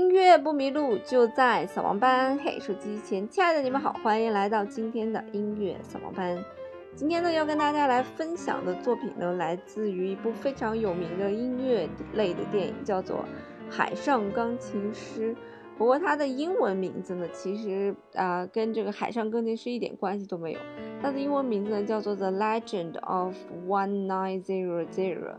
音乐不迷路，就在扫盲班。嘿，手机前，亲爱的你们好，欢迎来到今天的音乐扫盲班。今天呢，要跟大家来分享的作品呢，来自于一部非常有名的音乐类的电影，叫做《海上钢琴师》。不过它的英文名字呢，其实啊，跟这个海上钢琴师一点关系都没有。它的英文名字呢，叫做《The Legend of One Nine Zero Zero》，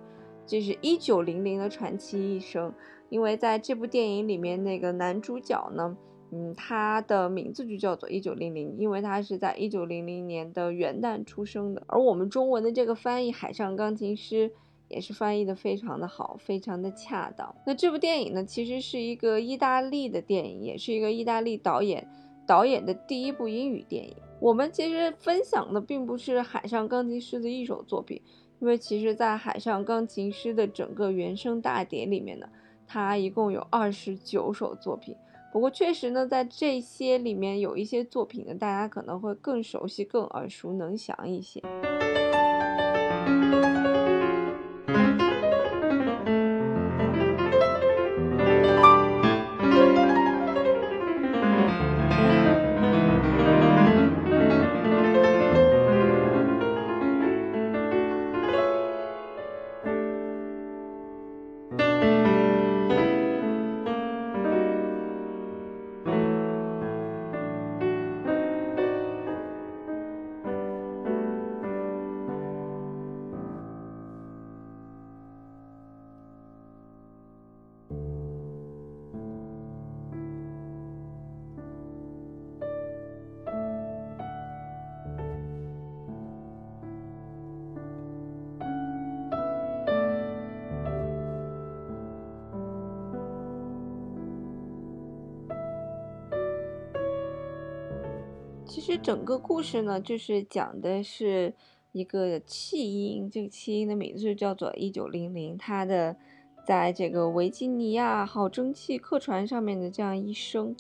就是一九零零的传奇一生。因为在这部电影里面，那个男主角呢，嗯，他的名字就叫做一九零零，因为他是在一九零零年的元旦出生的。而我们中文的这个翻译《海上钢琴师》也是翻译的非常的好，非常的恰当。那这部电影呢，其实是一个意大利的电影，也是一个意大利导演导演的第一部英语电影。我们其实分享的并不是《海上钢琴师》的一首作品，因为其实在《海上钢琴师》的整个原声大碟里面呢。他一共有二十九首作品，不过确实呢，在这些里面有一些作品呢，大家可能会更熟悉、更耳熟能详一些。其实整个故事呢，就是讲的是一个弃婴，这个弃婴的名字就叫做一九零零，他的在这个维吉尼亚号蒸汽客船上面的这样一生。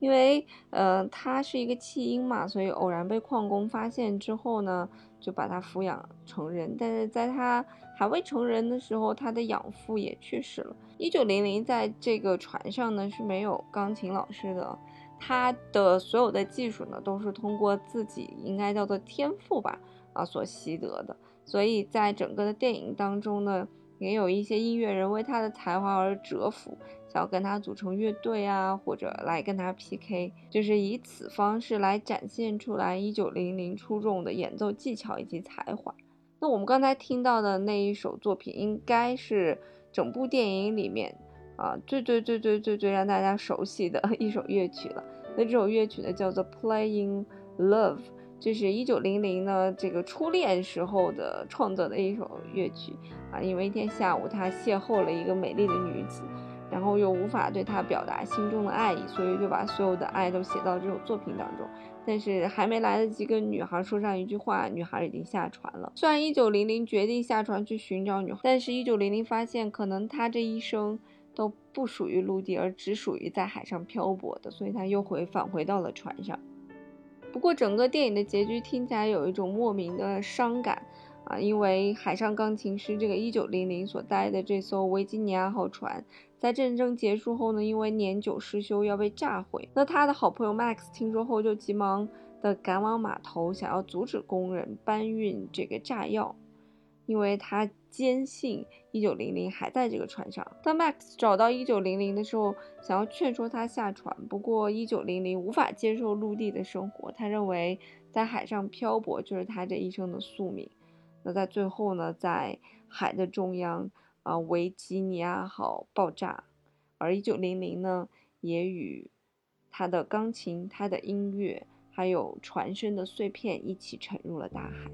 因为呃他是一个弃婴嘛，所以偶然被矿工发现之后呢，就把他抚养成人。但是在他还未成人的时候，他的养父也去世了。一九零零在这个船上呢是没有钢琴老师的。他的所有的技术呢，都是通过自己应该叫做天赋吧，啊所习得的。所以在整个的电影当中呢，也有一些音乐人为他的才华而折服，想要跟他组成乐队啊，或者来跟他 PK，就是以此方式来展现出来一九零零出众的演奏技巧以及才华。那我们刚才听到的那一首作品，应该是整部电影里面。啊，最最最最最最让大家熟悉的一首乐曲了。那这首乐曲呢，叫做《Playing Love》，就是一九零零呢这个初恋时候的创作的一首乐曲啊。因为一天下午，他邂逅了一个美丽的女子，然后又无法对她表达心中的爱意，所以就把所有的爱都写到这首作品当中。但是还没来得及跟女孩说上一句话，女孩已经下船了。虽然一九零零决定下船去寻找女孩，但是一九零零发现，可能他这一生。都不属于陆地，而只属于在海上漂泊的，所以他又回返回到了船上。不过，整个电影的结局听起来有一种莫名的伤感啊，因为海上钢琴师这个一九零零所待的这艘维吉尼亚号船，在战争结束后呢，因为年久失修要被炸毁。那他的好朋友 Max 听说后，就急忙的赶往码头，想要阻止工人搬运这个炸药。因为他坚信一九零零还在这个船上。当 Max 找到一九零零的时候，想要劝说他下船，不过一九零零无法接受陆地的生活，他认为在海上漂泊就是他这一生的宿命。那在最后呢，在海的中央啊，维吉尼亚号爆炸，而一九零零呢，也与他的钢琴、他的音乐，还有船身的碎片一起沉入了大海。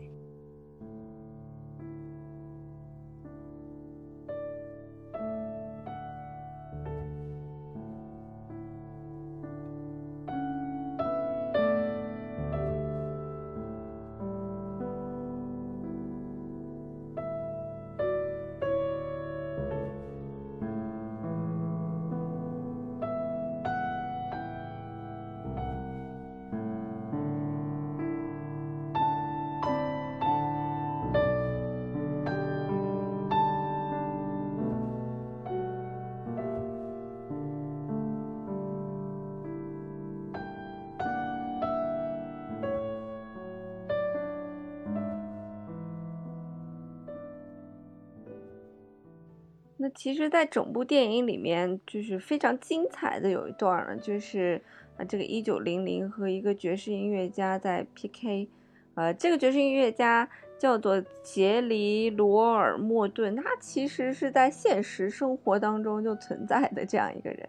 其实，在整部电影里面，就是非常精彩的有一段呢，就是啊，这个一九零零和一个爵士音乐家在 PK，呃，这个爵士音乐家叫做杰里罗尔莫顿，他其实是在现实生活当中就存在的这样一个人，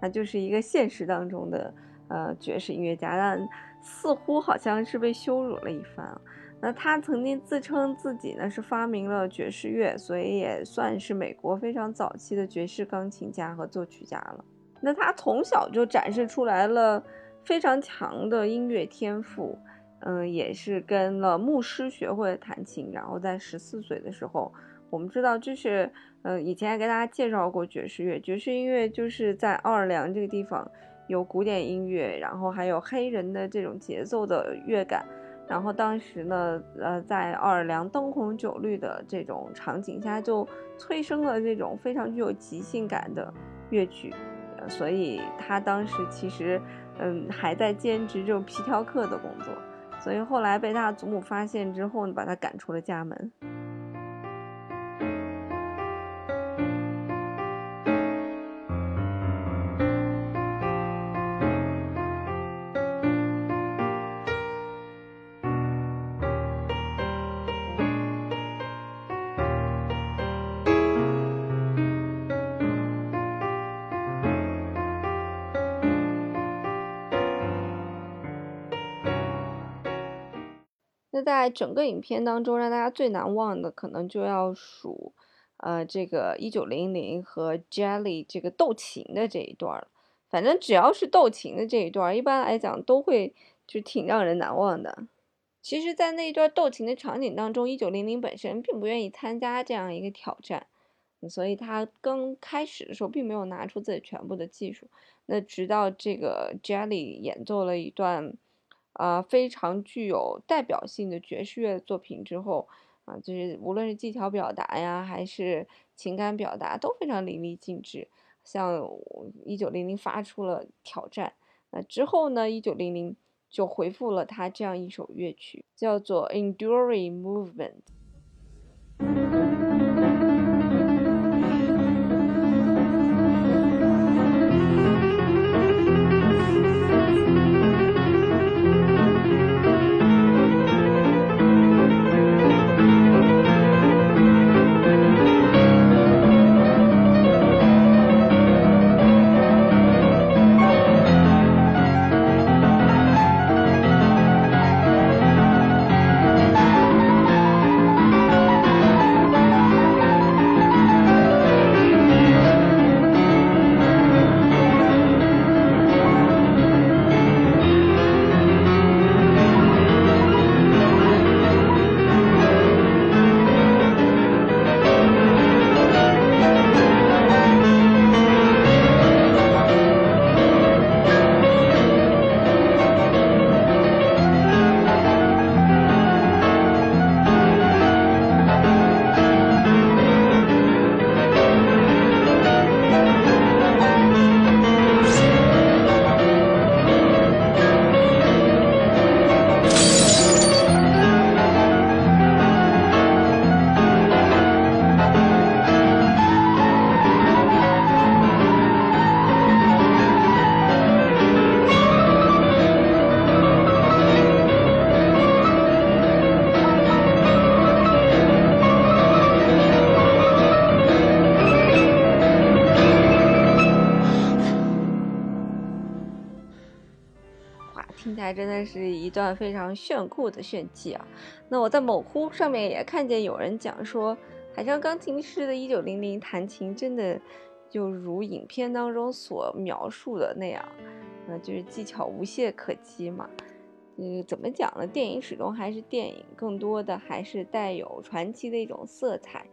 他就是一个现实当中的呃爵士音乐家，但似乎好像是被羞辱了一番。啊那他曾经自称自己呢是发明了爵士乐，所以也算是美国非常早期的爵士钢琴家和作曲家了。那他从小就展示出来了非常强的音乐天赋，嗯，也是跟了牧师学会了弹琴。然后在十四岁的时候，我们知道就是，嗯，以前也给大家介绍过爵士乐。爵士音乐就是在奥尔良这个地方有古典音乐，然后还有黑人的这种节奏的乐感。然后当时呢，呃，在奥尔良灯红酒绿的这种场景下，就催生了这种非常具有即兴感的乐曲，所以他当时其实，嗯，还在兼职这种皮条客的工作，所以后来被他祖母发现之后呢，把他赶出了家门。那在整个影片当中，让大家最难忘的可能就要数，呃，这个一九零零和 Jelly 这个斗琴的这一段了。反正只要是斗琴的这一段，一般来讲都会就挺让人难忘的。其实，在那一段斗琴的场景当中，一九零零本身并不愿意参加这样一个挑战，所以他刚开始的时候并没有拿出自己全部的技术。那直到这个 Jelly 演奏了一段。啊，非常具有代表性的爵士乐作品之后，啊，就是无论是技巧表达呀，还是情感表达，都非常淋漓尽致。像一九零零发出了挑战，那之后呢，一九零零就回复了他这样一首乐曲，叫做《Enduring Movement》。段非常炫酷的炫技啊！那我在某乎上面也看见有人讲说，海上钢琴师的一九零零弹琴真的就如影片当中所描述的那样，那就是技巧无懈可击嘛。嗯，怎么讲呢？电影始终还是电影，更多的还是带有传奇的一种色彩，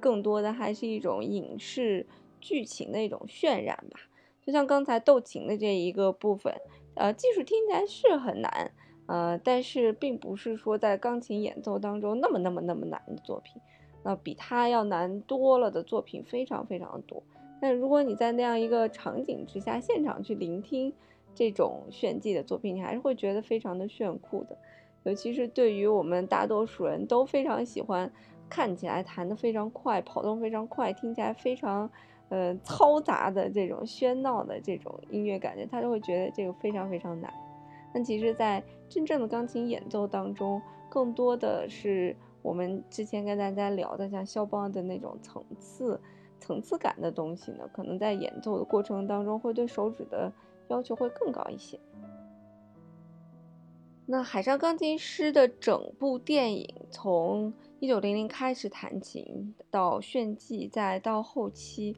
更多的还是一种影视剧情的一种渲染吧。就像刚才斗琴的这一个部分。呃，技术听起来是很难，呃，但是并不是说在钢琴演奏当中那么那么那么难的作品，那比它要难多了的作品非常非常多。但如果你在那样一个场景之下，现场去聆听这种炫技的作品，你还是会觉得非常的炫酷的。尤其是对于我们大多数人都非常喜欢看起来弹得非常快，跑动非常快，听起来非常呃嘈杂的这种喧闹的这种音乐感觉，他就会觉得这个非常非常难。但其实，在真正的钢琴演奏当中，更多的是我们之前跟大家聊的，像肖邦的那种层次、层次感的东西呢，可能在演奏的过程当中，会对手指的要求会更高一些。那《海上钢琴师》的整部电影，从一九零零开始弹琴，到炫技，再到后期，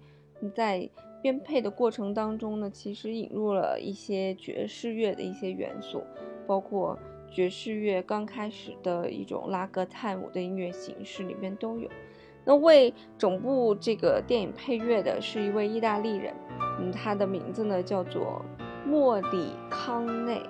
在编配的过程当中呢，其实引入了一些爵士乐的一些元素，包括爵士乐刚开始的一种拉格泰姆的音乐形式里面都有。那为整部这个电影配乐的是一位意大利人，嗯，他的名字呢叫做莫里康内。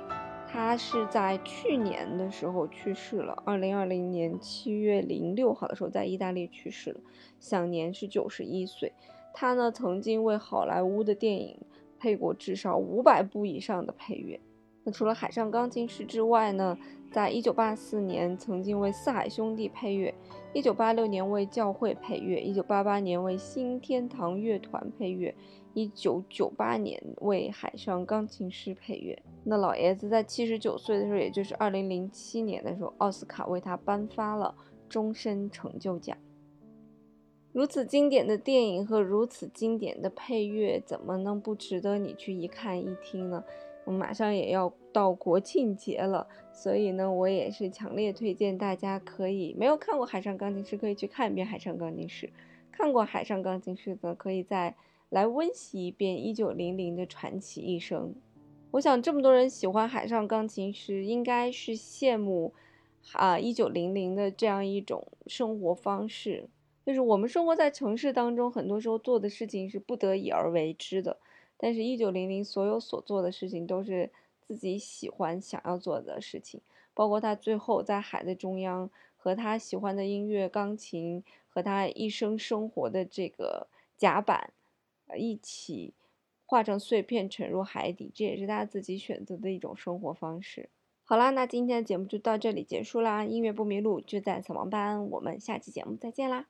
他是在去年的时候去世了，二零二零年七月零六号的时候在意大利去世了，享年是九十一岁。他呢曾经为好莱坞的电影配过至少五百部以上的配乐。那除了《海上钢琴师》之外呢，在一九八四年曾经为《四海兄弟》配乐，一九八六年为教会配乐，一九八八年为新天堂乐团配乐。一九九八年为《海上钢琴师》配乐。那老爷子在七十九岁的时候，也就是二零零七年的时候，奥斯卡为他颁发了终身成就奖。如此经典的电影和如此经典的配乐，怎么能不值得你去一看一听呢？我马上也要到国庆节了，所以呢，我也是强烈推荐大家可以没有看过《海上钢琴师》，可以去看一遍《海上钢琴师》；看过《海上钢琴师》的，可以再。来温习一遍一九零零的传奇一生。我想这么多人喜欢海上钢琴师，应该是羡慕啊一九零零的这样一种生活方式。就是我们生活在城市当中，很多时候做的事情是不得已而为之的。但是，一九零零所有所做的事情都是自己喜欢、想要做的事情。包括他最后在海的中央，和他喜欢的音乐钢琴，和他一生生活的这个甲板。一起化成碎片沉入海底，这也是他自己选择的一种生活方式。好啦，那今天的节目就到这里结束啦。音乐不迷路，就在扫盲班。我们下期节目再见啦